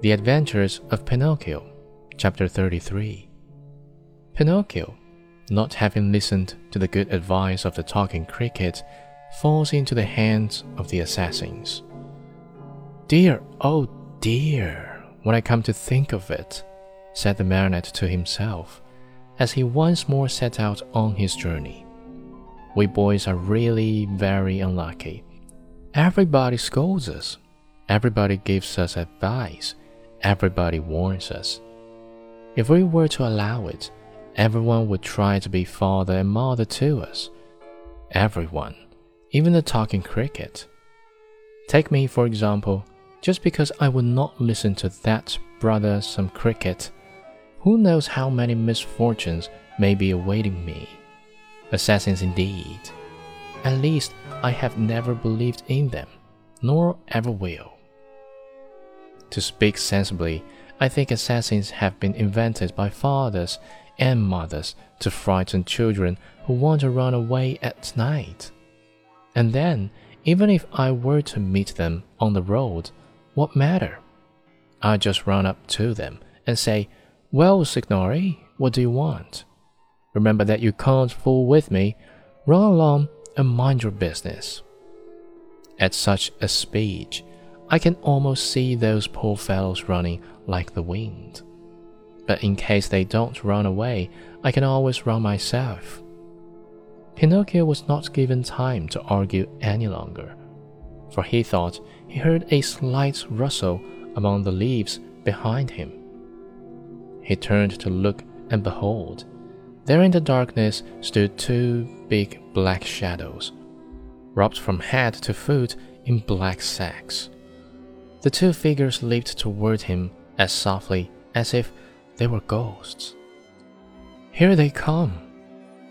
The Adventures of Pinocchio, Chapter 33. Pinocchio, not having listened to the good advice of the talking cricket, falls into the hands of the assassins. Dear, oh dear, when I come to think of it, said the marionette to himself, as he once more set out on his journey. We boys are really very unlucky. Everybody scolds us, everybody gives us advice Everybody warns us. If we were to allow it, everyone would try to be father and mother to us. Everyone, even the talking cricket. Take me, for example, just because I would not listen to that brother some cricket, who knows how many misfortunes may be awaiting me? Assassins indeed. At least I have never believed in them, nor ever will. To speak sensibly, I think assassins have been invented by fathers and mothers to frighten children who want to run away at night. And then, even if I were to meet them on the road, what matter? I just run up to them and say, Well, signori, what do you want? Remember that you can't fool with me. Run along and mind your business. At such a speech, I can almost see those poor fellows running like the wind. But in case they don't run away, I can always run myself. Pinocchio was not given time to argue any longer, for he thought he heard a slight rustle among the leaves behind him. He turned to look, and behold, there in the darkness stood two big black shadows, wrapped from head to foot in black sacks. The two figures leaped toward him as softly as if they were ghosts. Here they come,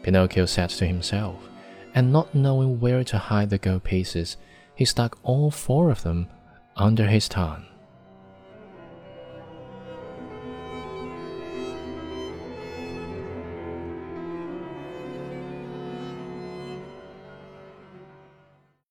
Pinocchio said to himself, and not knowing where to hide the gold pieces, he stuck all four of them under his tongue.